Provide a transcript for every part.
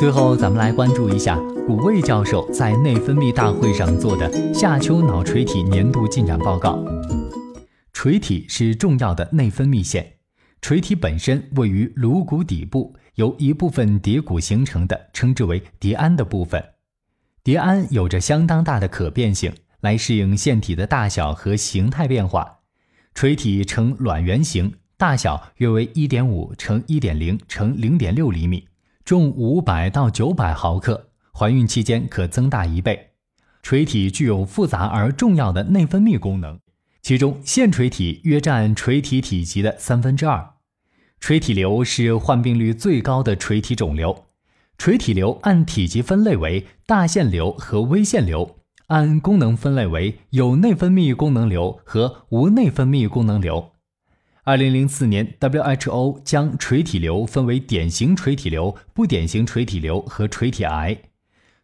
最后，咱们来关注一下古卫教授在内分泌大会上做的夏秋脑垂体年度进展报告。垂体是重要的内分泌腺，垂体本身位于颅骨底部，由一部分蝶骨形成的，称之为蝶鞍的部分。蝶鞍有着相当大的可变性，来适应腺体的大小和形态变化。垂体呈卵圆形，大小约为1.5乘1.0乘0.6厘米，重500到900毫克，怀孕期间可增大一倍。垂体具有复杂而重要的内分泌功能，其中腺垂体约占垂体体积的三分之二。垂体瘤是患病率最高的垂体肿瘤。垂体瘤按体积分类为大腺瘤和微腺瘤。按功能分类为有内分泌功能瘤和无内分泌功能瘤。二零零四年，WHO 将垂体瘤分为典型垂体瘤、不典型垂体瘤和垂体癌。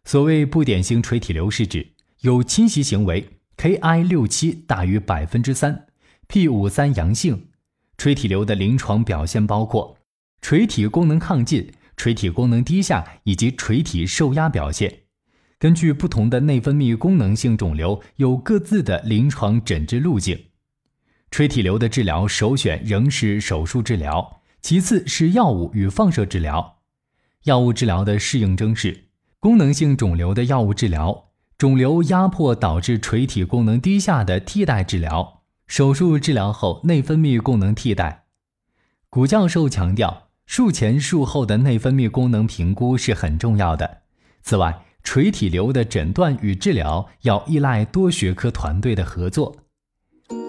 所谓不典型垂体瘤，是指有侵袭行为，Ki 六七大于百分之三，p 五三阳性。垂体瘤的临床表现包括垂体功能亢进、垂体功能低下以及垂体受压表现。根据不同的内分泌功能性肿瘤，有各自的临床诊治路径。垂体瘤的治疗首选仍是手术治疗，其次是药物与放射治疗。药物治疗的适应症是：功能性肿瘤的药物治疗，肿瘤压迫导致垂体功能低下的替代治疗，手术治疗后内分泌功能替代。古教授强调，术前术后的内分泌功能评估是很重要的。此外，垂体瘤的诊断与治疗要依赖多学科团队的合作。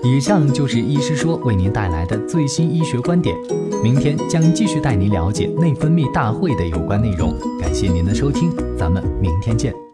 以上就是医师说为您带来的最新医学观点，明天将继续带您了解内分泌大会的有关内容。感谢您的收听，咱们明天见。